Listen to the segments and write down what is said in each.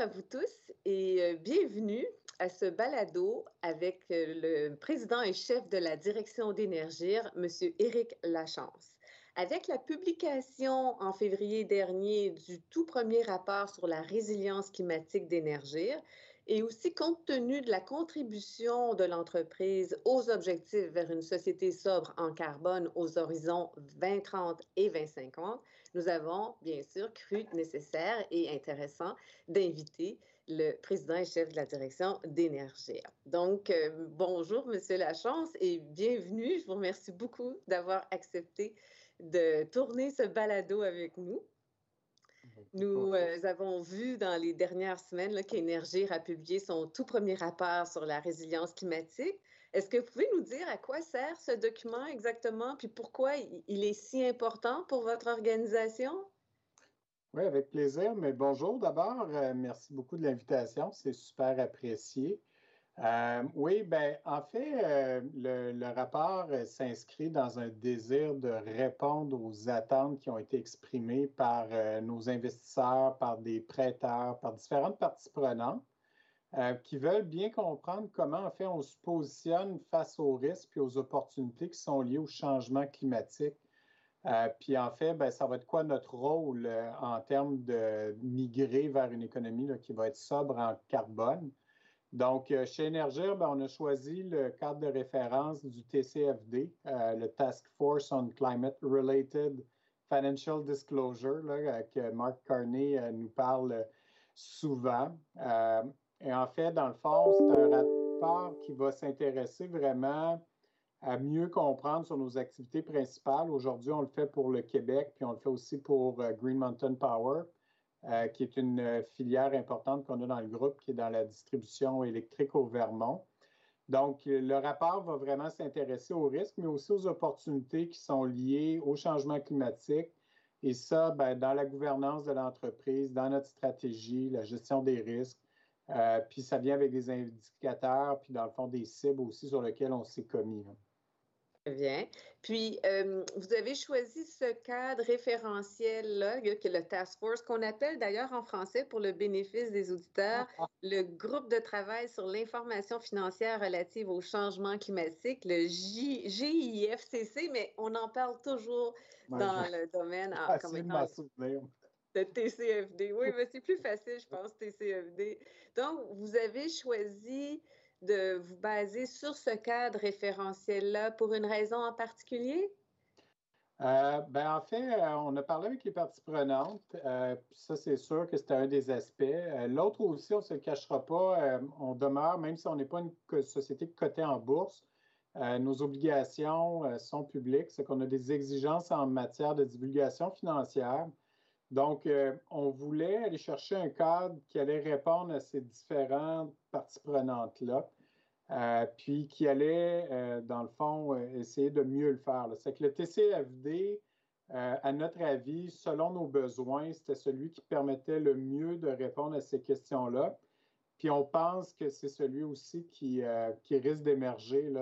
à vous tous et euh, bienvenue à ce balado avec euh, le président et chef de la direction d'énergie, M. Éric Lachance. Avec la publication en février dernier du tout premier rapport sur la résilience climatique d'énergie, et aussi compte tenu de la contribution de l'entreprise aux objectifs vers une société sobre en carbone aux horizons 2030 et 2050, nous avons bien sûr cru nécessaire et intéressant d'inviter le président et chef de la direction d'énergie. Donc, euh, bonjour, Monsieur Lachance, et bienvenue. Je vous remercie beaucoup d'avoir accepté de tourner ce balado avec nous. Nous euh, avons vu dans les dernières semaines qu'Énergir a publié son tout premier rapport sur la résilience climatique. Est-ce que vous pouvez nous dire à quoi sert ce document exactement, puis pourquoi il est si important pour votre organisation? Oui, avec plaisir. Mais bonjour d'abord. Euh, merci beaucoup de l'invitation. C'est super apprécié. Euh, oui, ben, en fait, euh, le, rapport s'inscrit dans un désir de répondre aux attentes qui ont été exprimées par nos investisseurs, par des prêteurs, par différentes parties prenantes qui veulent bien comprendre comment, en fait, on se positionne face aux risques et aux opportunités qui sont liées au changement climatique. puis en fait, ben, ça va être quoi notre rôle en termes de migrer vers une économie qui va être sobre en carbone? Donc, euh, chez Énergir, ben, on a choisi le cadre de référence du TCFD, euh, le Task Force on Climate Related Financial Disclosure, là, que Mark Carney euh, nous parle souvent. Et en fait, dans le fond, c'est un rapport qui va s'intéresser vraiment à mieux comprendre sur nos activités principales. Aujourd'hui, on le fait pour le Québec, puis on le fait aussi pour Green Mountain Power. Euh, qui est une euh, filière importante qu'on a dans le groupe, qui est dans la distribution électrique au Vermont. Donc, euh, le rapport va vraiment s'intéresser aux risques, mais aussi aux opportunités qui sont liées au changement climatique. Et ça, ben, dans la gouvernance de l'entreprise, dans notre stratégie, la gestion des risques. Puis ça vient avec des indicateurs, puis dans le fond, des cibles aussi sur lesquelles on s'est commis. Très bien. Puis, euh, vous avez choisi ce cadre référentiel-là, que le Task Force, qu'on appelle d'ailleurs en français pour le bénéfice des auditeurs, ah, ah. le groupe de travail sur l'information financière relative au changement climatique, le GIFCC, mais on en parle toujours dans le domaine en, comme étant de TCFD. Oui, mais c'est plus facile, je pense, TCFD. Donc, vous avez choisi de vous baser sur ce cadre référentiel-là pour une raison en particulier? Euh, ben, en fait, euh, on a parlé avec les parties prenantes. Euh, ça, c'est sûr que c'était un des aspects. L'autre aussi, on ne se le cachera pas, on demeure, même si on n'est pas une société cotée en bourse, nos obligations sont publiques, c'est qu'on a des exigences en matière de divulgation financière. Donc, on voulait aller chercher un cadre qui allait répondre à ces différentes parties prenantes-là. Euh, puis qui allait, euh, dans le fond, euh, essayer de mieux le faire. C'est que le TCFD, à notre avis, selon nos besoins, c'était celui qui permettait le mieux de répondre à ces questions-là. Puis on pense que c'est celui aussi qui, qui risque d'émerger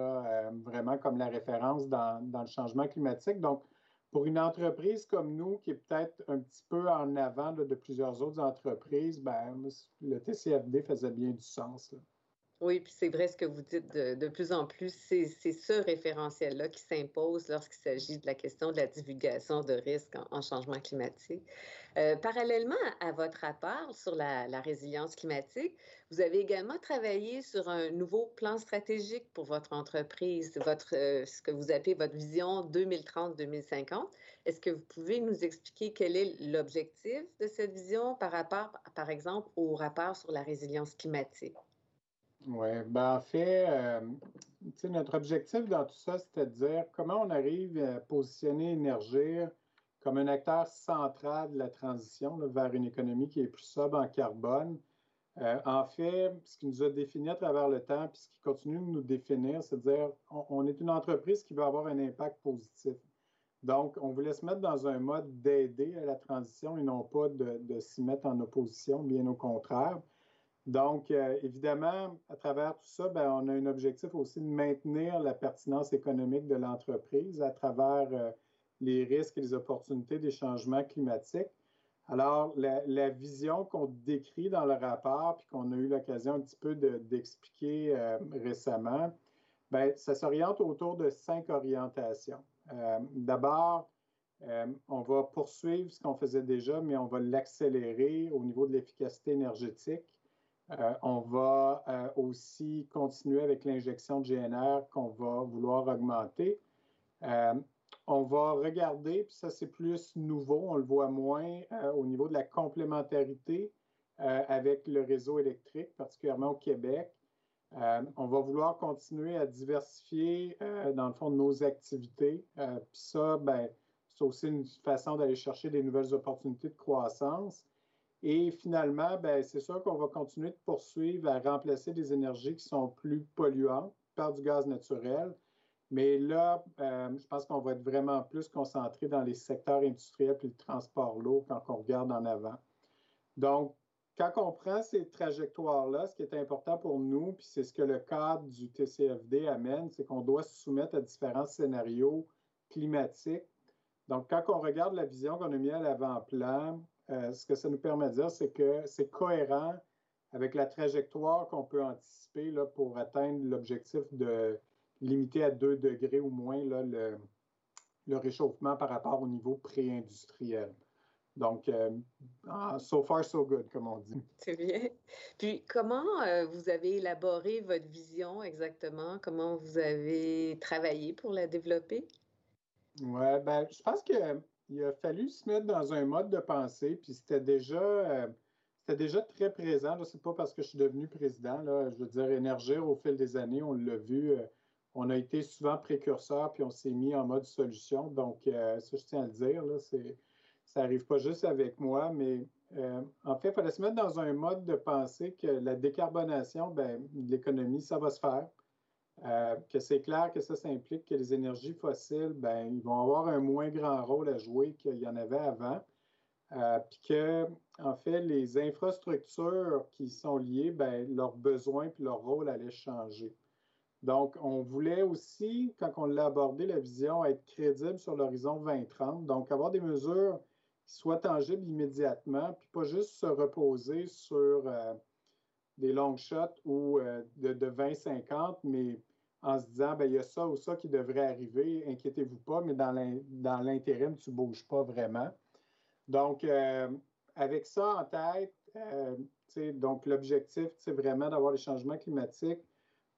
vraiment comme la référence dans, dans, le changement climatique. Donc, pour une entreprise comme nous, qui est peut-être un petit peu en avant de plusieurs autres entreprises, ben, le TCFD faisait bien du sens. Oui, puis c'est vrai ce que vous dites de, plus en plus, c'est ce référentiel-là qui s'impose lorsqu'il s'agit de la question de la divulgation de risques en, changement climatique. Euh, parallèlement à, votre rapport sur la, résilience climatique, vous avez également travaillé sur un nouveau plan stratégique pour votre entreprise, votre, euh, ce que vous appelez votre vision 2030-2050. Est-ce que vous pouvez nous expliquer quel est l'objectif de cette vision par rapport, par exemple, au rapport sur la résilience climatique? Oui, ben en fait, euh, notre objectif dans tout ça, c'était de dire comment on arrive à positionner Énergir comme un acteur central de la transition vers une économie qui est plus sobre en carbone. Euh, en fait, ce qui nous a défini à travers le temps, puis ce qui continue de nous définir, c'est de dire on, est une entreprise qui veut avoir un impact positif. Donc, on voulait se mettre dans un mode d'aider à la transition et non pas de s'y mettre en opposition, bien au contraire. Donc, euh, évidemment, à travers tout ça, ben, on a un objectif aussi de maintenir la pertinence économique de l'entreprise à travers euh, les risques et les opportunités des changements climatiques. Alors, la, vision qu'on décrit dans le rapport, puis qu'on a eu l'occasion un petit peu d'expliquer euh, récemment, bien, ça s'oriente autour de cinq orientations. D'abord, on va poursuivre ce qu'on faisait déjà, mais on va l'accélérer au niveau de l'efficacité énergétique. On va aussi continuer avec l'injection de GNR qu'on va vouloir augmenter on va regarder, puis ça c'est plus nouveau, on le voit moins euh, au niveau de la complémentarité euh, avec le réseau électrique, particulièrement au Québec. Euh, on va vouloir continuer à diversifier, dans le fond, nos activités. puis ça, ben, c'est aussi une façon d'aller chercher des nouvelles opportunités de croissance. Et finalement, ben, c'est sûr qu'on va continuer de poursuivre à remplacer des énergies qui sont plus polluantes par du gaz naturel mais là, euh, je pense qu'on va être vraiment plus concentré dans les secteurs industriels puis le transport lourd quand on regarde en avant. Donc, quand on prend ces trajectoires-là, ce qui est important pour nous, puis c'est ce que le cadre du TCFD amène, c'est qu'on doit se soumettre à différents scénarios climatiques. Donc, quand on regarde la vision qu'on a mise à l'avant-plan, euh, ce que ça nous permet de dire, c'est que c'est cohérent avec la trajectoire qu'on peut anticiper là, pour atteindre l'objectif de limiter à 2 degrés ou moins là, le, réchauffement par rapport au niveau pré-industriel. Donc, euh, ah, so far, so good, comme on dit. C'est bien. Puis, comment euh, vous avez élaboré votre vision exactement? Comment vous avez travaillé pour la développer? Oui, ben, je pense qu'il a fallu se mettre dans un mode de pensée, puis c'était déjà, euh, déjà très présent. Ce n'est pas parce que je suis devenu président. Là, je veux dire, énergir au fil des années, on l'a vu on a été souvent précurseur, puis on s'est mis en mode solution. Donc, euh, ça, je tiens à le dire, là, ça n'arrive pas juste avec moi, mais euh, en fait, il fallait se mettre dans un mode de pensée que la décarbonation ben, de l'économie, ça va se faire. Euh, que c'est clair que ça, ça implique que les énergies fossiles, ben, ils vont avoir un moins grand rôle à jouer qu'il y en avait avant. puis que, en fait, les infrastructures qui sont liées, ben, leurs besoins puis leur rôle allaient changer. Donc, on voulait aussi, quand on l'a abordé, la vision, être crédible sur l'horizon 2030. Donc, avoir des mesures qui soient tangibles immédiatement, puis pas juste se reposer sur euh, des long shots ou euh, de, 2050, mais en se disant, bien, il y a ça ou ça qui devrait arriver, inquiétez-vous pas, mais dans l'intérim, tu ne bouges pas vraiment. Donc, euh, avec ça en tête, donc l'objectif, c'est vraiment d'avoir les changements climatiques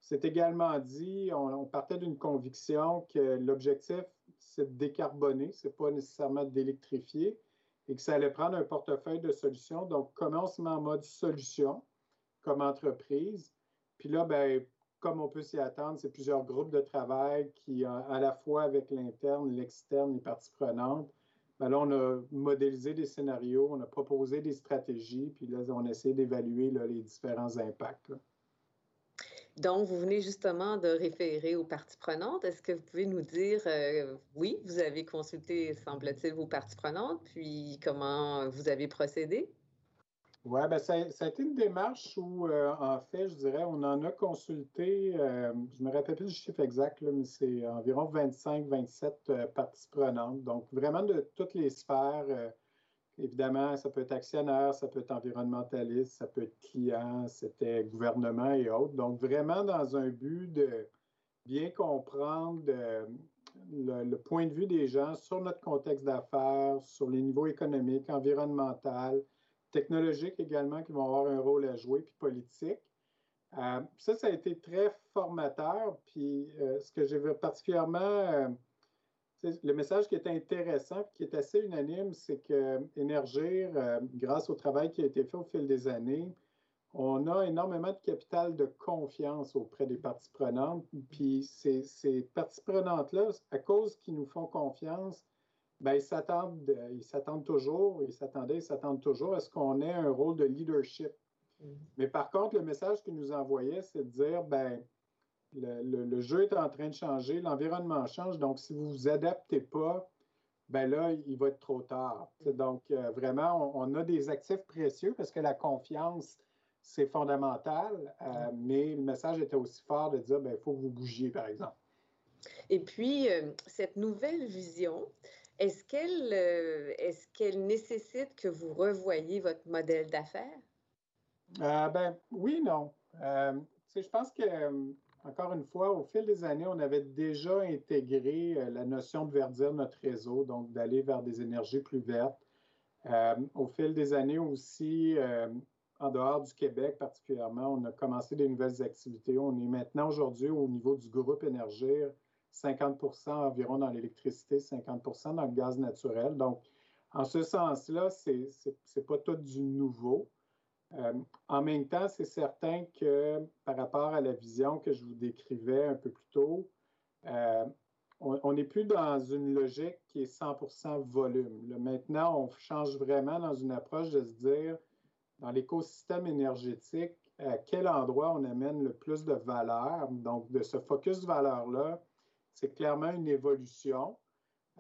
c'est également dit, on, partait d'une conviction que l'objectif, c'est de décarboner, ce n'est pas nécessairement d'électrifier, et que ça allait prendre un portefeuille de solutions. Donc, comment on se met en mode solution comme entreprise? Puis là, ben, comme on peut s'y attendre, c'est plusieurs groupes de travail qui, à la fois avec l'interne, l'externe, les parties prenantes, ben là, on a modélisé des scénarios, on a proposé des stratégies, puis là, on a essayé d'évaluer les différents impacts. Donc, vous venez justement de référer aux parties prenantes. Est-ce que vous pouvez nous dire, euh, oui, vous avez consulté, semble-t-il, vos parties prenantes, puis comment vous avez procédé? Oui, ben ça, a été une démarche où, euh, en fait, je dirais, on en a consulté, euh, je me rappelle plus du chiffre exact, mais c'est environ 25-27 parties prenantes. Donc, vraiment de toutes les sphères Évidemment, ça peut être actionnaire, ça peut être environnementaliste, ça peut être client, c'était gouvernement et autres. Donc, vraiment dans un but de bien comprendre le, point de vue des gens sur notre contexte d'affaires, sur les niveaux économiques, environnemental, technologiques également qui vont avoir un rôle à jouer, puis politique. Euh, ça, ça a été très formateur. Puis euh, ce que j'ai particulièrement euh, le message qui est intéressant, qui est assez unanime, c'est que Énergir, grâce au travail qui a été fait au fil des années, on a énormément de capital de confiance auprès des parties prenantes. Puis ces, ces parties prenantes-là, à cause qu'ils nous font confiance, ben, ils s'attendent, ils s'attendent toujours, ils s'attendaient, ils s'attendent toujours à ce qu'on ait un rôle de leadership. Mm. Mais par contre, le message qu'ils nous envoyaient, c'est de dire, ben, le, jeu est en train de changer, l'environnement change, donc si vous ne vous adaptez pas, ben là, il va être trop tard. Donc, euh, vraiment, on, a des actifs précieux parce que la confiance, c'est fondamental, euh, mais le message était aussi fort de dire, ben, il faut que vous bougiez, par exemple. Et puis, euh, cette nouvelle vision, est-ce qu'elle nécessite que vous revoyiez votre modèle d'affaires? ben oui, non. je pense que encore une fois, au fil des années, on avait déjà intégré euh, la notion de verdir notre réseau, donc d'aller vers des énergies plus vertes. Euh, au fil des années aussi, euh, en dehors du Québec particulièrement, on a commencé des nouvelles activités. On est maintenant aujourd'hui au niveau du groupe Énergir, 50% environ dans l'électricité, 50% dans le gaz naturel. Donc, en ce sens-là, ce n'est pas tout du nouveau. Euh, en même temps, c'est certain que par rapport à la vision que je vous décrivais un peu plus tôt, euh, on n'est plus dans une logique qui est 100% volume. maintenant, on change vraiment dans une approche de se dire, dans l'écosystème énergétique, à quel endroit on amène le plus de valeur. Donc, de ce focus valeur-là, c'est clairement une évolution.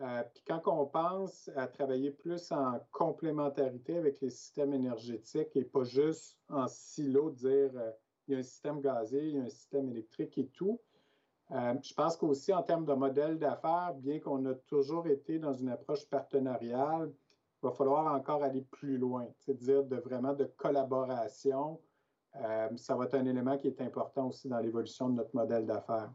Euh, puis quand on pense à travailler plus en complémentarité avec les systèmes énergétiques et pas juste en silo, dire euh, il y a un système gazé, il y a un système électrique et tout, euh, je pense qu'aussi en termes de modèle d'affaires, bien qu'on a toujours été dans une approche partenariale, il va falloir encore aller plus loin, c'est-à-dire de vraiment de collaboration. ça va être un élément qui est important aussi dans l'évolution de notre modèle d'affaires.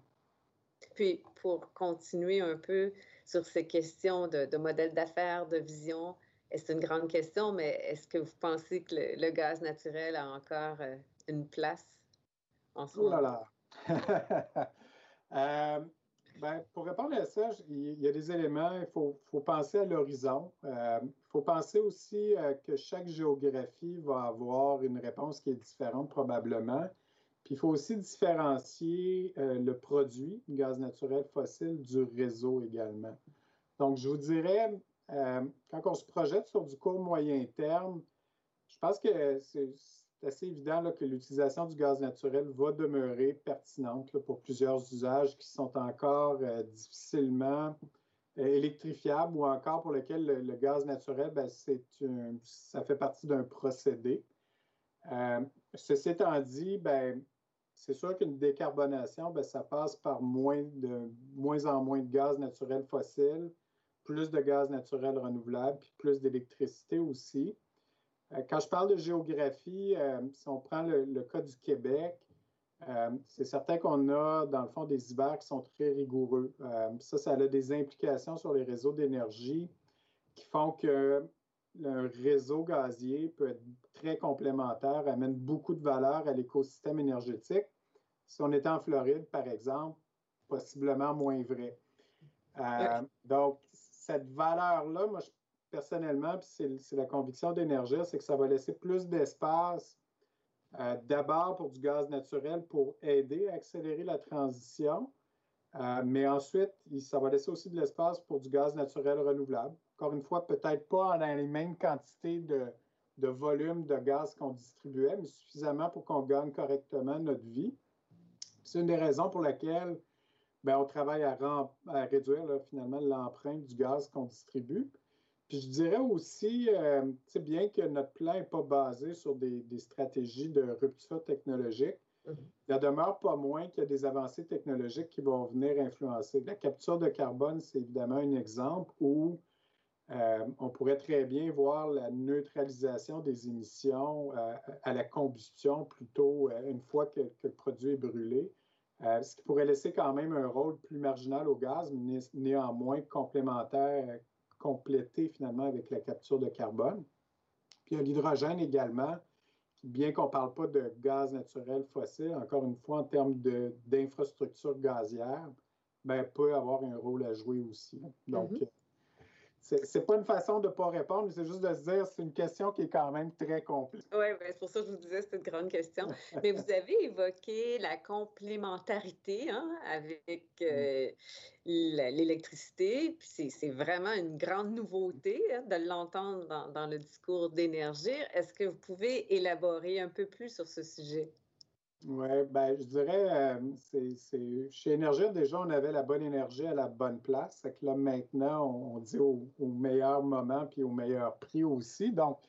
Puis, pour continuer un peu sur ces questions de, modèle d'affaires, de vision, c'est une grande question, mais est-ce que vous pensez que le, gaz naturel a encore euh, une place en ce moment? Oh là là! Euh, ben, pour répondre à ça, il y a des éléments, il faut, penser à l'horizon. Euh, il faut penser aussi que chaque géographie va avoir une réponse qui est différente probablement. Puis il faut aussi différencier euh, le produit, gaz naturel fossile, du réseau également. Donc, je vous dirais, euh, quand on se projette sur du court moyen terme, je pense que c'est assez évident que l'utilisation du gaz naturel va demeurer pertinente pour plusieurs usages qui sont encore euh, difficilement électrifiables ou encore pour lesquels le, gaz naturel, ben, ça fait partie d'un procédé. ceci étant dit, ben, c'est sûr qu'une décarbonation, ben, ça passe par moins, de, moins en moins de gaz naturel fossile, plus de gaz naturel renouvelable, puis plus d'électricité aussi. Euh, quand je parle de géographie, euh, si on prend le, cas du Québec, euh, c'est certain qu'on a, dans le fond, des hivers qui sont très rigoureux. ça, ça a des implications sur les réseaux d'énergie qui font que un réseau gazier peut être très complémentaire, amène beaucoup de valeur à l'écosystème énergétique. Si on était en Floride, par exemple, possiblement moins vrai. Euh, donc, cette valeur-là, moi, personnellement, puis c'est la conviction d'énergie, c'est que ça va laisser plus d'espace euh, d'abord pour du gaz naturel pour aider à accélérer la transition, euh, mais ensuite, ça va laisser aussi de l'espace pour du gaz naturel renouvelable. Encore une fois, peut-être pas dans les mêmes quantités de, de volume de gaz qu'on distribuait, mais suffisamment pour qu'on gagne correctement notre vie. C'est une des raisons pour laquelle ben, on travaille à, réduire finalement l'empreinte du gaz qu'on distribue. Puis je dirais aussi, euh, bien que notre plan n'est pas basé sur des, stratégies de rupture technologique, mm-hmm. il ne demeure pas moins qu'il y a des avancées technologiques qui vont venir influencer. La capture de carbone, c'est évidemment un exemple où euh, on pourrait très bien voir la neutralisation des émissions euh, à la combustion plutôt euh, une fois que, le produit est brûlé, ce qui pourrait laisser quand même un rôle plus marginal au gaz, mais néanmoins complémentaire, complété finalement avec la capture de carbone. Puis il y a l'hydrogène également, qui, bien qu'on ne parle pas de gaz naturel fossile, encore une fois en termes d'infrastructure gazière, ben, peut avoir un rôle à jouer aussi. Donc, mm-hmm c'est pas une façon de ne pas répondre, c'est juste de se dire c'est une question qui est quand même très complexe. Oui, ben, c'est pour ça que je vous disais c'est une grande question. Mais vous avez évoqué la complémentarité hein, avec mm. euh, l'électricité. Puis c'est vraiment une grande nouveauté hein, de l'entendre dans, dans, le discours d'énergie. Est-ce que vous pouvez élaborer un peu plus sur ce sujet? Oui, ben, je dirais, euh, c'est, chez Énergie, déjà, on avait la bonne énergie à la bonne place. C'est que là, maintenant, on, dit au, meilleur moment puis au meilleur prix aussi. Donc,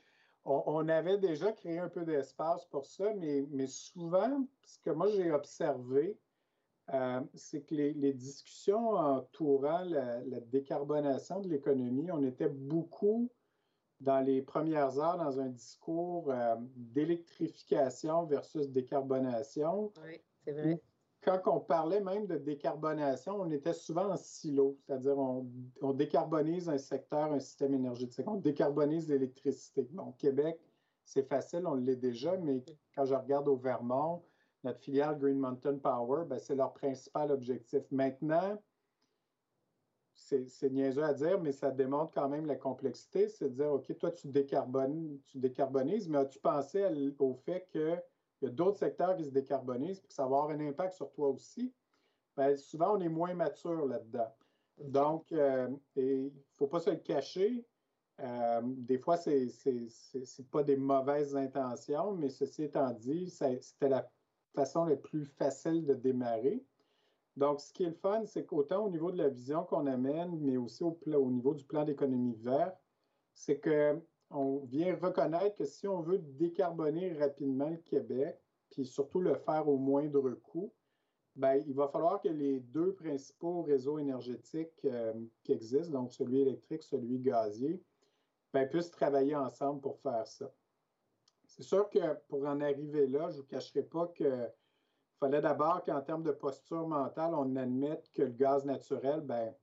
on, avait déjà créé un peu d'espace pour ça, mais, mais souvent, ce que moi j'ai observé, euh, c'est que les, discussions entourant la, décarbonation de l'économie, on était beaucoup dans les premières heures dans un discours euh, d'électrification versus décarbonation. Oui, c'est vrai. Quand on parlait même de décarbonation, on était souvent en silo, c'est-à-dire on, on, décarbonise un secteur, un système énergétique, on décarbonise l'électricité. Bon, Québec, c'est facile, on l'est déjà, mais quand je regarde au Vermont, notre filiale Green Mountain Power, ben, c'est leur principal objectif. Maintenant, c'est niaiseux à dire, mais ça démontre quand même la complexité. C'est de dire, OK, toi, tu, décarbones, tu décarbonises, mais as-tu pensé au fait qu'il y a d'autres secteurs qui se décarbonisent et que ça va avoir un impact sur toi aussi? Bien, souvent, on est moins mature là-dedans. Donc, euh, il ne faut pas se le cacher. Euh, des fois, ce n'est pas des mauvaises intentions, mais ceci étant dit, c'était la façon la plus facile de démarrer. Donc, ce qui est le fun, c'est qu'autant au niveau de la vision qu'on amène, mais aussi au, au niveau du plan d'économie verte, c'est qu'on vient reconnaître que si on veut décarboner rapidement le Québec, puis surtout le faire au moindre coût, bien, il va falloir que les deux principaux réseaux énergétiques euh, qui existent, donc celui électrique, celui gazier, bien, puissent travailler ensemble pour faire ça. C'est sûr que pour en arriver là, je ne vous cacherai pas que il fallait d'abord qu'en termes de posture mentale, on admette que le gaz naturel, ben,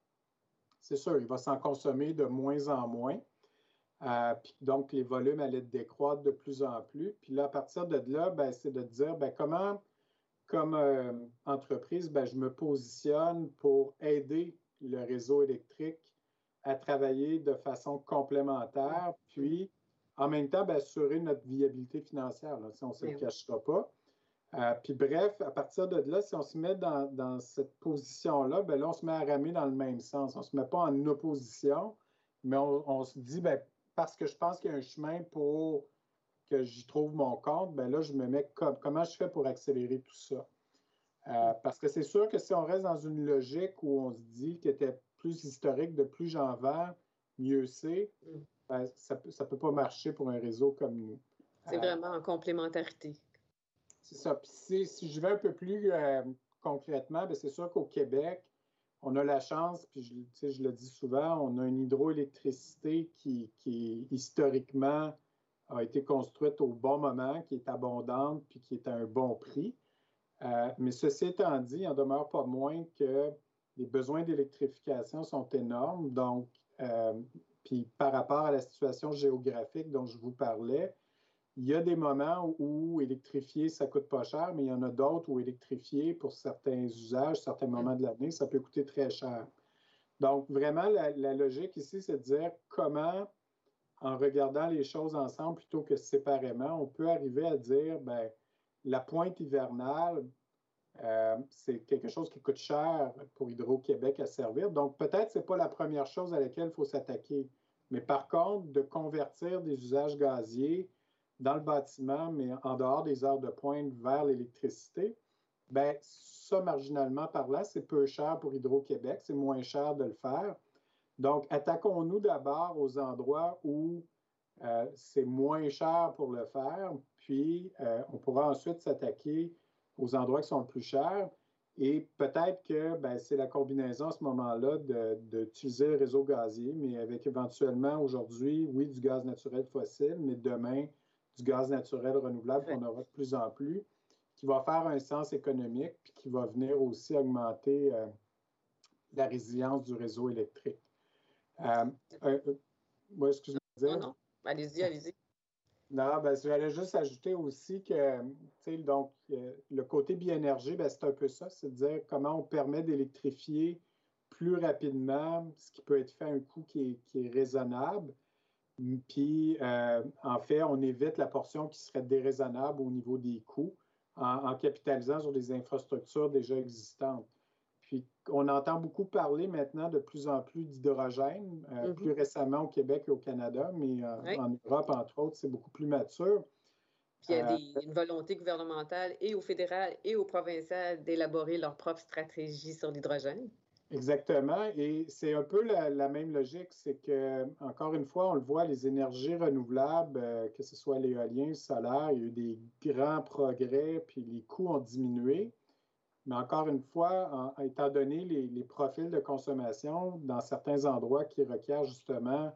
c'est sûr, il va s'en consommer de moins en moins. Euh, puis donc, les volumes allaient décroître de plus en plus. Puis là, à partir de là, ben, c'est de dire ben, comment, comme euh, entreprise, ben, je me positionne pour aider le réseau électrique à travailler de façon complémentaire, puis en même temps, ben, assurer notre viabilité financière, si on ne se le cachera pas. Euh, puis bref, à partir de là, si on se met dans, cette position-là, ben là, on se met à ramer dans le même sens. On ne se met pas en opposition, mais on, se dit, ben, parce que je pense qu'il y a un chemin pour que j'y trouve mon compte, ben là, je me mets comme, comment je fais pour accélérer tout ça? Euh, parce que c'est sûr que si on reste dans une logique où on se dit qu'il était plus historique, de plus j'en vends, mieux c'est, mm. ben, ça ne peut pas marcher pour un réseau comme nous. C'est euh, vraiment en complémentarité. C'est ça. Puis si, je vais un peu plus euh, concrètement, ben, c'est sûr qu'au Québec, on a la chance, puis je, je, le dis souvent, on a une hydroélectricité qui, qui, historiquement a été construite au bon moment, qui est abondante, puis qui est à un bon prix. Euh, mais ceci étant dit, il en demeure pas moins que les besoins d'électrification sont énormes. Donc, euh, puis par rapport à la situation géographique dont je vous parlais, il y a des moments où électrifier, ça coûte pas cher, mais il y en a d'autres où électrifier, pour certains usages, certains mm. moments de l'année, ça peut coûter très cher. Donc, vraiment, la, logique ici, c'est de dire comment, en regardant les choses ensemble plutôt que séparément, on peut arriver à dire, ben, la pointe hivernale, euh, c'est quelque chose qui coûte cher pour Hydro-Québec à servir. Donc, peut-être que ce n'est pas la première chose à laquelle il faut s'attaquer. Mais par contre, de convertir des usages gaziers dans le bâtiment, mais en dehors des heures de pointe vers l'électricité, ben ça, marginalement parlant, c'est peu cher pour Hydro-Québec, c'est moins cher de le faire. Donc, attaquons-nous d'abord aux endroits où euh, c'est moins cher pour le faire, puis euh, on pourra ensuite s'attaquer aux endroits qui sont le plus chers. Et peut-être que ben, c'est la combinaison à ce moment-là d'utiliser le réseau gazier, mais avec éventuellement aujourd'hui, oui, du gaz naturel fossile, mais demain, du gaz naturel renouvelable qu'on aura de plus en plus, qui va faire un sens économique, puis qui va venir aussi augmenter euh, la résilience du réseau électrique. Euh, euh, moi, excusez-moi. Non, non, allez-y, allez-y. Non, ben, j'allais juste ajouter aussi que, donc, le côté bioénergie, ben, c'est un peu ça, c'est de dire comment on permet d'électrifier plus rapidement, ce qui peut être fait à un coût qui est raisonnable, puis, euh, en fait, on évite la portion qui serait déraisonnable au niveau des coûts en, capitalisant sur des infrastructures déjà existantes. Puis, on entend beaucoup parler maintenant de plus en plus d'hydrogène, euh, mm-hmm. plus récemment au Québec et au Canada, mais euh, en Europe, entre autres, c'est beaucoup plus mature. Puis il y a une volonté gouvernementale et au fédéral et au provincial d'élaborer leur propre stratégie sur l'hydrogène. Exactement. Et c'est un peu la, même logique. C'est que, encore une fois, on le voit, les énergies renouvelables, euh, que ce soit l'éolien, le solaire, il y a eu des grands progrès, puis les coûts ont diminué. Mais encore une fois, étant donné les, profils de consommation dans certains endroits qui requièrent justement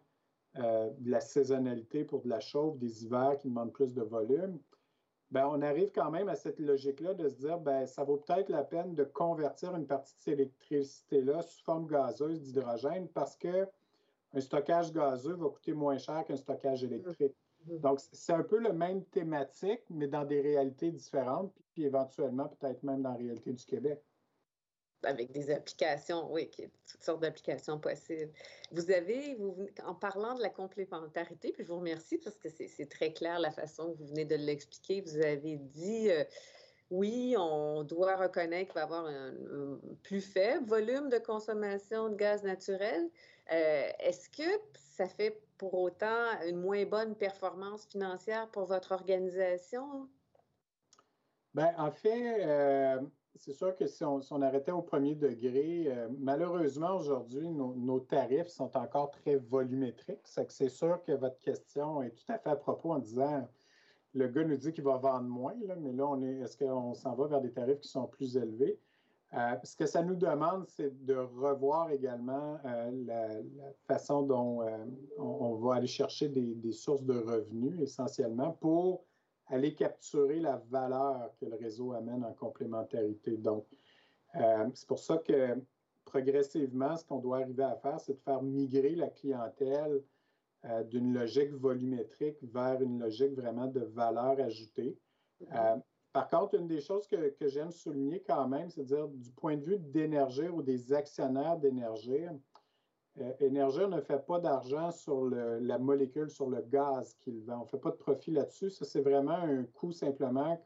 euh, de la saisonnalité pour de la chauffe, des hivers qui demandent plus de volume, ben, on arrive quand même à cette logique-là de se dire ben, ça vaut peut-être la peine de convertir une partie de cette électricité-là sous forme gazeuse d'hydrogène parce que un stockage gazeux va coûter moins cher qu'un stockage électrique. Mm-hmm. Donc, c'est un peu le même thématique, mais dans des réalités différentes, puis éventuellement peut-être même dans la réalité du Québec avec des applications, oui, toutes sortes d'applications possibles. Vous avez, en parlant de la complémentarité, puis je vous remercie parce que c'est très clair la façon que vous venez de l'expliquer. Vous avez dit, euh, oui, on doit reconnaître qu'il va y avoir un, plus faible volume de consommation de gaz naturel. Euh, est-ce que ça fait pour autant une moins bonne performance financière pour votre organisation? Bien, en fait, euh, c'est sûr que si on, arrêtait au premier degré, euh, malheureusement, aujourd'hui, nos, tarifs sont encore très volumétriques. C'est sûr que votre question est tout à fait à propos en disant le gars nous dit qu'il va vendre moins, mais là, on est, est-ce qu'on s'en va vers des tarifs qui sont plus élevés? Euh, ce que ça nous demande, c'est de revoir également euh, la, façon dont on, va aller chercher des, sources de revenus essentiellement pour aller capturer la valeur que le réseau amène en complémentarité. Donc, euh, c'est pour ça que progressivement, ce qu'on doit arriver à faire, c'est de faire migrer la clientèle euh, d'une logique volumétrique vers une logique vraiment de valeur ajoutée. Mm-hmm. Euh, par contre, une des choses que, que j'aime souligner quand même, c'est à dire du point de vue d'énergie ou des actionnaires d'énergie, euh, ne fait pas d'argent sur la molécule, sur le gaz qu'il vend. On ne fait pas de profit là-dessus. Ça, c'est vraiment un coût simplement.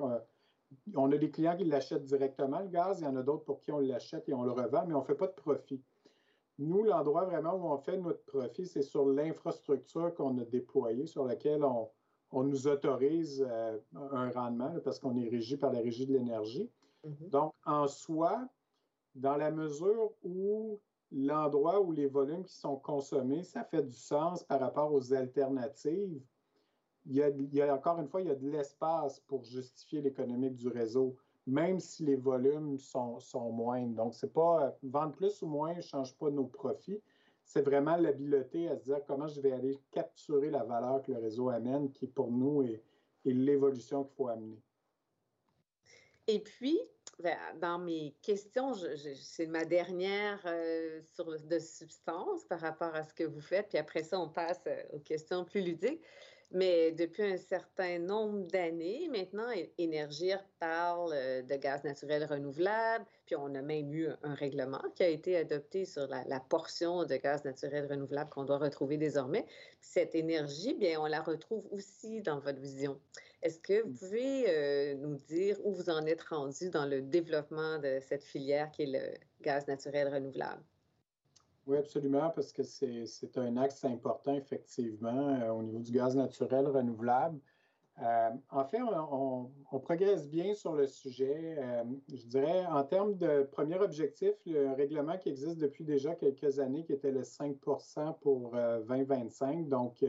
On a des clients qui l'achètent directement, le gaz. Il y en a d'autres pour qui on l'achète et on le revend, mais on ne fait pas de profit. Nous, l'endroit vraiment où on fait notre profit, c'est sur l'infrastructure qu'on a déployée, sur laquelle on, nous autorise euh, un rendement, parce qu'on est régi par la régie de l'énergie. Mm-hmm. Donc, en soi, dans la mesure où l'endroit où les volumes qui sont consommés, ça fait du sens par rapport aux alternatives. Il y a, encore une fois, il y a de l'espace pour justifier l'économique du réseau, même si les volumes sont, sont moindres. Donc, c'est pas vendre plus ou moins ne change pas nos profits. C'est vraiment l'habileté à se dire comment je vais aller capturer la valeur que le réseau amène, qui pour nous est l'évolution qu'il faut amener. Et puis, dans mes questions, c'est ma dernière euh, sur, de substance par rapport à ce que vous faites, puis après ça, on passe euh, aux questions plus ludiques. Mais depuis un certain nombre d'années, maintenant, Énergir parle euh, de gaz naturel renouvelable, puis on a même eu un règlement qui a été adopté sur la, portion de gaz naturel renouvelable qu'on doit retrouver désormais. Cette énergie, bien, on la retrouve aussi dans votre vision. Est-ce que vous pouvez euh, nous dire où vous en êtes rendu dans le développement de cette filière qui est le gaz naturel renouvelable? Oui, absolument, parce que c'est un axe important, effectivement, euh, au niveau du gaz naturel renouvelable. Euh, en fait, on, progresse bien sur le sujet. je dirais, en termes de premier objectif, le règlement qui existe depuis déjà quelques années, qui était le 5% pour 2025, donc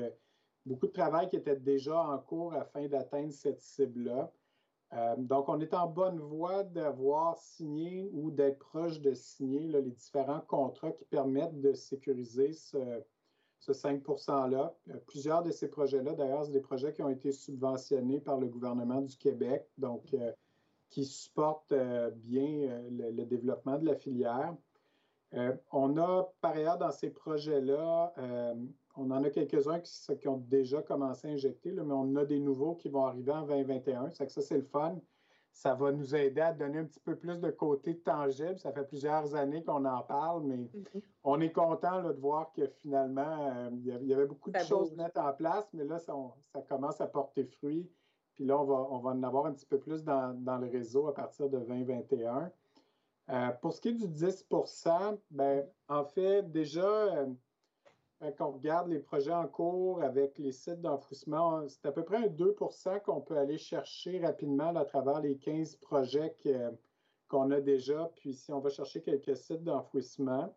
beaucoup de travail qui était déjà en cours afin d'atteindre cette cible-là. Euh, donc, on est en bonne voie d'avoir signé ou d'être proche de signer les différents contrats qui permettent de sécuriser ce, 5 %-là. Euh, plusieurs de ces projets-là, d'ailleurs, c'est des projets qui ont été subventionnés par le gouvernement du Québec, donc euh, qui supportent bien le, développement de la filière. on a, par ailleurs, dans ces projets-là, on en a quelques-uns qui, ont déjà commencé à injecter, mais on a des nouveaux qui vont arriver en 2021. Ça, ça c'est le fun. Ça va nous aider à donner un petit peu plus de côté tangible. Ça fait plusieurs années qu'on en parle, mais mm-hmm. on est content de voir que finalement, euh, il y avait beaucoup de choses mettre en place, mais là, ça, commence à porter fruit. Puis là, on va, on va en avoir un petit peu plus dans, le réseau à partir de 2021. Euh, pour ce qui est du 10% ben, en fait, déjà, euh, quand on regarde les projets en cours avec les sites d'enfouissement, c'est à peu près un 2% qu'on peut aller chercher rapidement à travers les 15 projets qu'on a déjà. Puis si on va chercher quelques sites d'enfouissement,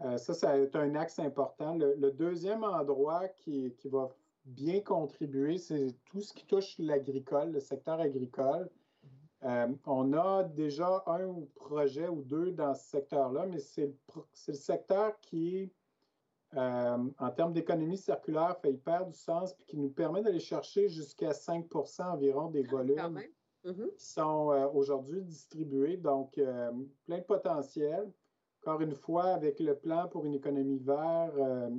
euh, ça, ça être un axe important. Le, deuxième endroit qui, va bien contribuer, c'est tout ce qui touche l'agricole, le secteur agricole. on a déjà un projet ou deux dans ce secteur-là, mais c'est le, secteur qui, en termes d'économie circulaire, fait hyper du sens et qui nous permet d'aller chercher jusqu'à 5% environ des ah, volumes mm-hmm. qui sont aujourd'hui distribués. Donc, plein de potentiel encore une fois, avec le plan pour une économie verte, euh,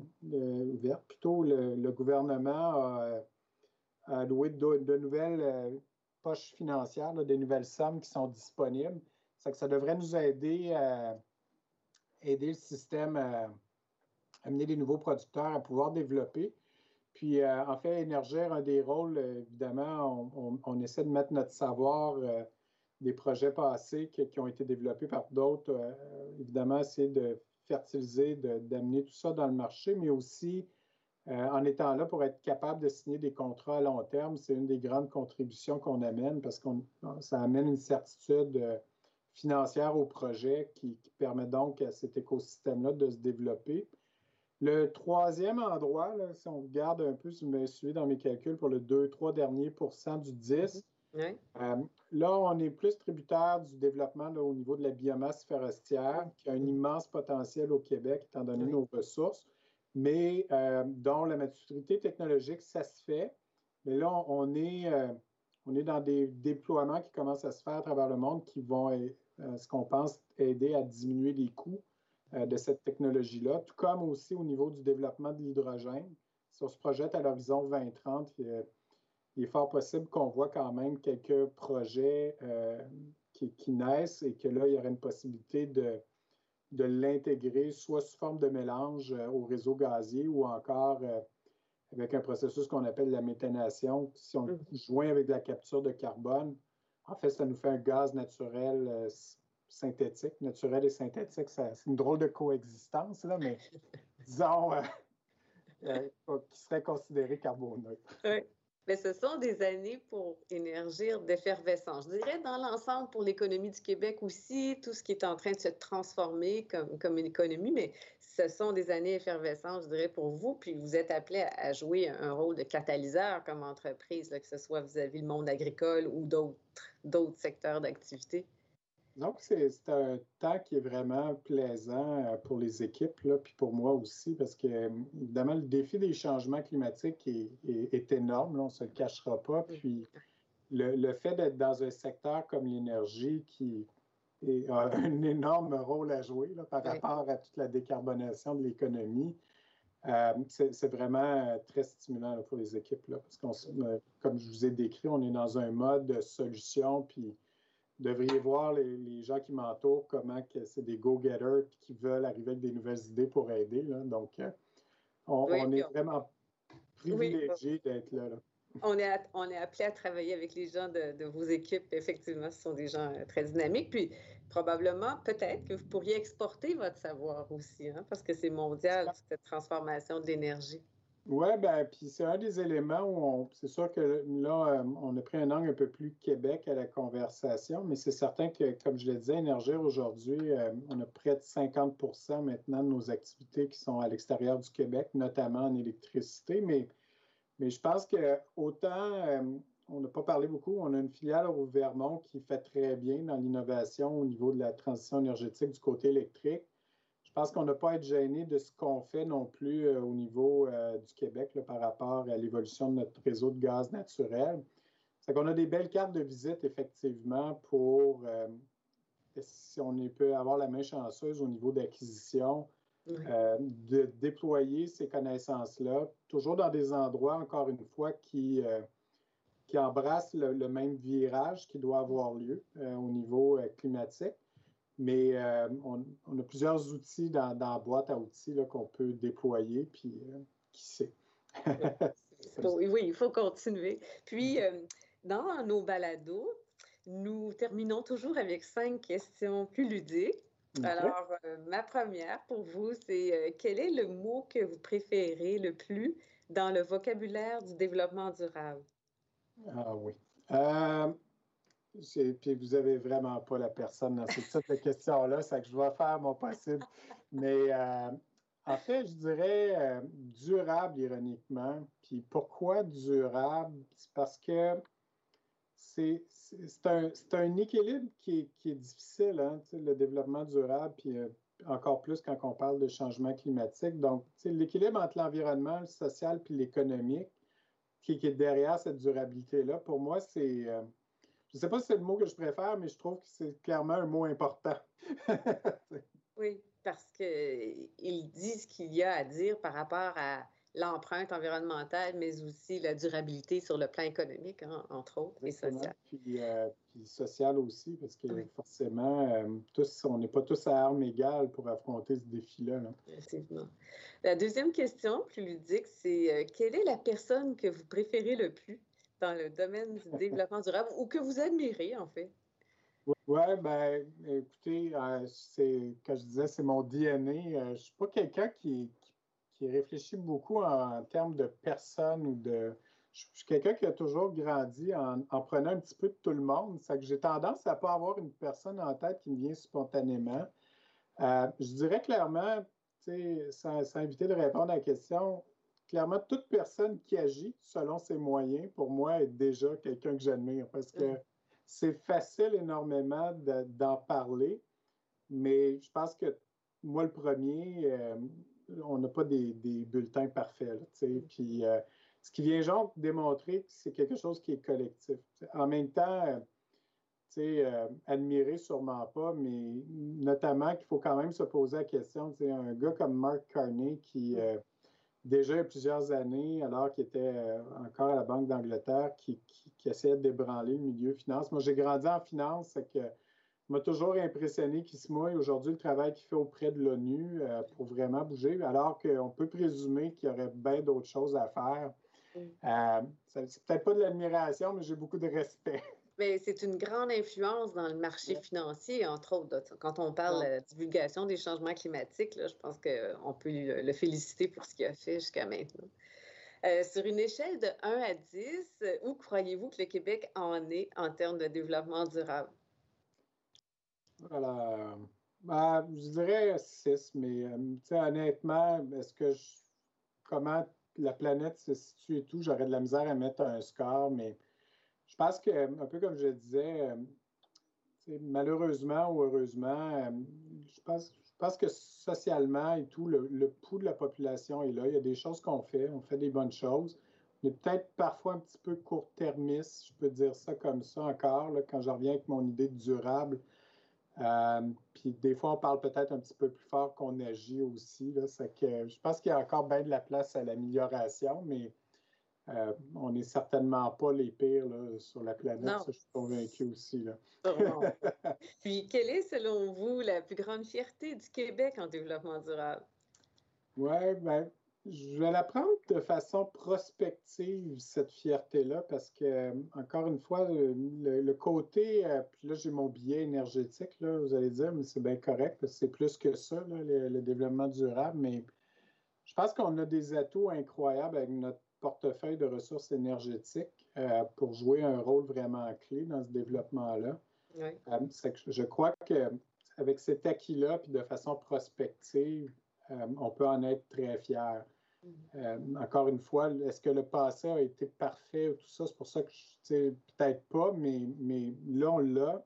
verte plutôt, le, gouvernement a, alloué de, nouvelles euh, poches financières, des nouvelles sommes qui sont disponibles. Ça, que ça devrait nous aider à aider le système à amener des nouveaux producteurs à pouvoir développer. Puis, euh, en fait, Énergir un des rôles, évidemment, on, essaie de mettre notre savoir des projets passés qui, ont été développés par d'autres. Euh, évidemment, c'est de fertiliser, d'amener tout ça dans le marché, mais aussi euh, en étant là pour être capable de signer des contrats à long terme. C'est une des grandes contributions qu'on amène parce que ça amène une certitude euh, financière au projet qui, permet donc à cet écosystème-là de se développer. Le troisième endroit, si on regarde un peu, si vous me suivez dans mes calculs pour le 2-3 derniers pourcents du 10, euh, là, on est plus tributaire du développement au niveau de la biomasse forestière, qui a un immense potentiel au Québec, étant donné nos ressources, mais euh, dont la maturité technologique, ça se fait. Mais là, on est, euh, on est dans des déploiements qui commencent à se faire à travers le monde qui vont, ce qu'on pense, aider à diminuer les coûts de cette technologie-là, tout comme aussi au niveau du développement de l'hydrogène. Si on se projette à l'horizon 2030, il est fort possible qu'on voit quand même quelques projets euh, qui, naissent et que là, il y aurait une possibilité de, de l'intégrer soit sous forme de mélange euh, au réseau gazier ou encore euh, avec un processus qu'on appelle la méthanation. Si on mm. joint avec la capture de carbone, en fait, ça nous fait un gaz naturel synthétique. Naturel et synthétique, c'est une drôle de coexistence, là, mais disons, qui serait considéré carboneutre. Oui. Mais ce sont des années pour énergir d'effervescence. Je dirais dans l'ensemble pour l'économie du Québec aussi, tout ce qui est en train de se transformer comme, comme une économie, mais ce sont des années effervescentes, je dirais, pour vous. Puis vous êtes appelé à, jouer un rôle de catalyseur comme entreprise, que ce soit vis-à-vis -vis le monde agricole ou d'autres secteurs d'activité. Donc, c'est un temps qui est vraiment plaisant euh, pour les équipes, là, puis pour moi aussi, parce que, évidemment, le défi des changements climatiques est, énorme, on ne se le cachera pas. Puis, le, fait d'être dans un secteur comme l'énergie qui a un énorme rôle à jouer par rapport à toute la décarbonation de l'économie, euh, c'est vraiment très stimulant pour les équipes, là, parce qu'on, euh, comme je vous ai décrit, on est dans un mode solution, puis devriez voir les, gens qui m'entourent, comment que c'est des go-getters qui veulent arriver avec des nouvelles idées pour aider. Donc, euh, on, est vraiment privilégié d'être là, On est, on est appelé à travailler avec les gens de, vos équipes. Effectivement, ce sont des gens euh, très dynamiques. Puis, probablement, peut-être que vous pourriez exporter votre savoir aussi, hein, parce que c'est mondial, cette transformation de l'énergie. Oui, ben, puis c'est un des éléments où on, c'est sûr que là, euh, on a pris un angle un peu plus Québec à la conversation, mais c'est certain que, comme je le disais, Énergir aujourd'hui, euh, on a près de 50% maintenant de nos activités qui sont à l'extérieur du Québec, notamment en électricité, mais, mais je pense que autant, euh, on n'a pas parlé beaucoup, on a une filiale au Vermont qui fait très bien dans l'innovation au niveau de la transition énergétique du côté électrique je pense qu'on n'a pas à être gêné de ce qu'on fait non plus euh, au niveau euh, du Québec par rapport à l'évolution de notre réseau de gaz naturel. C'est qu'on a des belles cartes de visite, effectivement, pour, euh, si on peut avoir la main chanceuse au niveau d'acquisition, de déployer ces connaissances-là, toujours dans des endroits, encore une fois, qui, qui embrassent le, le, même virage qui doit avoir lieu au niveau climatique. Mais euh, on, a plusieurs outils dans, la boîte à outils qu'on peut déployer, puis euh, qui sait. oui, il faut continuer. Puis, euh, dans nos balados, nous terminons toujours avec cinq questions plus ludiques. Alors, ma première pour vous, c'est quel est le mot que vous préférez le plus dans le vocabulaire du développement durable? Ah oui. Puis vous n'avez vraiment pas la personne dans ce type de questions-là, c'est que je vais faire mon possible. Mais euh, en fait, je dirais euh, durable, ironiquement. Puis pourquoi durable? C'est parce que c'est un, un, équilibre qui est, difficile, hein, le développement durable, puis euh, encore plus quand on parle de changement climatique. Donc, l'équilibre entre l'environnement, le social puis l'économique qui, est derrière cette durabilité-là, pour moi, c'est. Euh, je ne sais pas si c'est le mot que je préfère, mais je trouve que c'est clairement un mot important. oui, parce qu'ils disent ce qu'il y a à dire par rapport à l'empreinte environnementale, mais aussi la durabilité sur le plan économique, hein, entre autres, et social. Puis, euh, puis, social aussi, parce que forcément, euh, tous, on n'est pas tous à armes égales pour affronter ce défi-là. Effectivement. La deuxième question, plus ludique, c'est euh, quelle est la personne que vous préférez le plus? Dans le domaine du développement durable ou que vous admirez, en fait? Oui, ben, écoutez, c'est, comme je disais, c'est mon DNA. je ne suis pas quelqu'un qui, qui réfléchit beaucoup en, termes de personnes ou de. Je, suis quelqu'un qui a toujours grandi en, prenant un petit peu de tout le monde. Que j'ai tendance à ne pas avoir une personne en tête qui me vient spontanément. Euh, je dirais clairement, sans, sans éviter de répondre à la question, clairement, toute personne qui agit selon ses moyens, pour moi, est déjà quelqu'un que j'admire parce que c'est facile énormément d'en parler, mais je pense que moi, le premier, euh, on n'a pas des, bulletins parfaits. puis, euh, ce qui vient genre démontrer que c'est quelque chose qui est collectif. En même temps, euh, euh, admirer sûrement pas, mais notamment qu'il faut quand même se poser la question. Un gars comme Mark Carney qui, déjà il y a plusieurs années, alors qu'il était encore à la Banque d'Angleterre, qui, qui, essayait de débranler le milieu finance. Moi, j'ai grandi en finance, c'est que m'a toujours impressionné qu'il se mouille aujourd'hui le travail qu'il fait auprès de l'ONU euh, pour vraiment bouger, alors qu'on peut présumer qu'il y aurait bien d'autres choses à faire. Euh, c'est peut-être pas de l'admiration, mais j'ai beaucoup de respect. Mais c'est une grande influence dans le marché financier, entre autres. Quand on parle de divulgation des changements climatiques, je pense qu'on peut le féliciter pour ce qu'il a fait jusqu'à maintenant. Euh, sur une échelle de 1 à 10, où croyez-vous que le Québec en est en termes de développement durable? Voilà. Ben, je dirais 6, mais euh, honnêtement, est-ce que comment la planète se situe et tout, j'aurais de la misère à mettre un score, mais je pense que, un peu comme je disais, euh, malheureusement ou heureusement, euh, je pense, que socialement et tout, le, le pouls de la population est là. Il y a des choses qu'on fait, on fait des bonnes choses. mais peut-être parfois un petit peu court-termiste, je peux dire ça comme ça encore, quand je reviens avec mon idée de durable. Euh, puis des fois, on parle peut-être un petit peu plus fort qu'on agit aussi. Que je pense qu'il y a encore bien de la place à l'amélioration, mais euh, on n'est certainement pas les pires sur la planète. Ça, je suis convaincu aussi. Là. puis, quelle est, selon vous, la plus grande fierté du Québec en développement durable? Oui, bien, je vais la prendre de façon prospective, cette fierté-là, parce que, encore une fois, le, côté, euh, puis là, j'ai mon billet énergétique, là, vous allez dire, mais c'est bien correct, parce que c'est plus que ça, le, développement durable, mais je pense qu'on a des atouts incroyables avec notre portefeuille de ressources énergétiques euh, pour jouer un rôle vraiment clé dans ce développement-là. Euh, je crois qu'avec cet acquis-là, puis de façon prospective, on peut en être très fier. Euh, encore une fois, est-ce que le passé a été parfait ou tout ça? C'est pour ça que, je peut-être pas, mais, mais là, on l'a.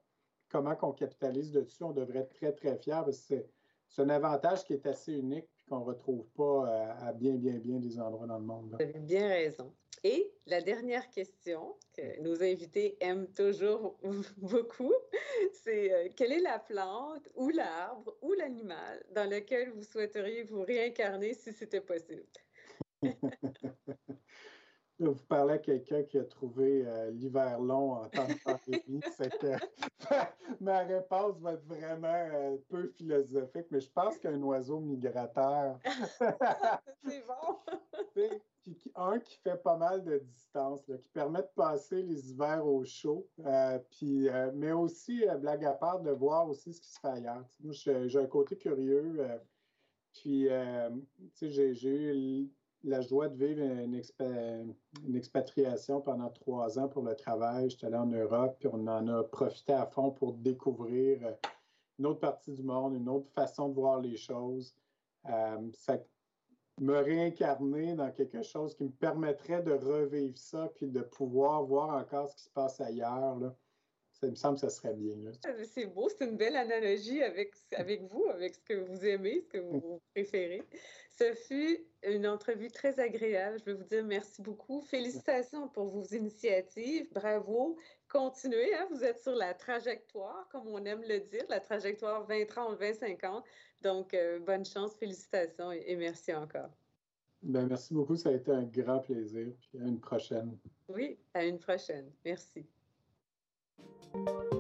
Comment qu'on capitalise dessus? On devrait être très, très fiers parce que c'est un avantage qui est assez unique qu'on ne retrouve pas à, bien, bien, bien des endroits dans le monde. Vous avez bien raison. Et la dernière question que nos invités aiment toujours beaucoup, c'est euh, quelle est la plante ou l'arbre ou l'animal dans lequel vous souhaiteriez vous réincarner si c'était possible? Vous parlez à quelqu'un qui a trouvé euh, l'hiver long en temps de pandémie. c'est que ma réponse va être vraiment euh, peu philosophique, mais je pense qu'un oiseau migrateur. c'est bon. un qui fait pas mal de distance, qui permet de passer les hivers au chaud, euh, puis, mais aussi, blague à part, de voir aussi ce qui se fait ailleurs. Moi, j'ai un côté curieux. puis, j'ai eu la joie de vivre une, expatriation pendant trois ans pour le travail. J'étais allé en Europe, puis on en a profité à fond pour découvrir euh, une autre partie du monde, une autre façon de voir les choses. Euh, me réincarner dans quelque chose qui me permettrait de revivre ça, puis de pouvoir voir encore ce qui se passe ailleurs. Là. Ça me semble que ça serait bien. Ah, c'est beau, c'est une belle analogie avec, avec vous, avec ce que vous aimez, ce que vous préférez. Ce fut une entrevue très agréable. Je veux vous dire merci beaucoup. Félicitations pour vos initiatives. Bravo. Continuez. Hein? Vous êtes sur la trajectoire, comme on aime le dire, la trajectoire 2030-2050. Donc, euh, bonne chance, félicitations et, merci encore. Ben, merci beaucoup. Ça a été un grand plaisir. à une prochaine. Oui, à une prochaine. Merci. Thank you.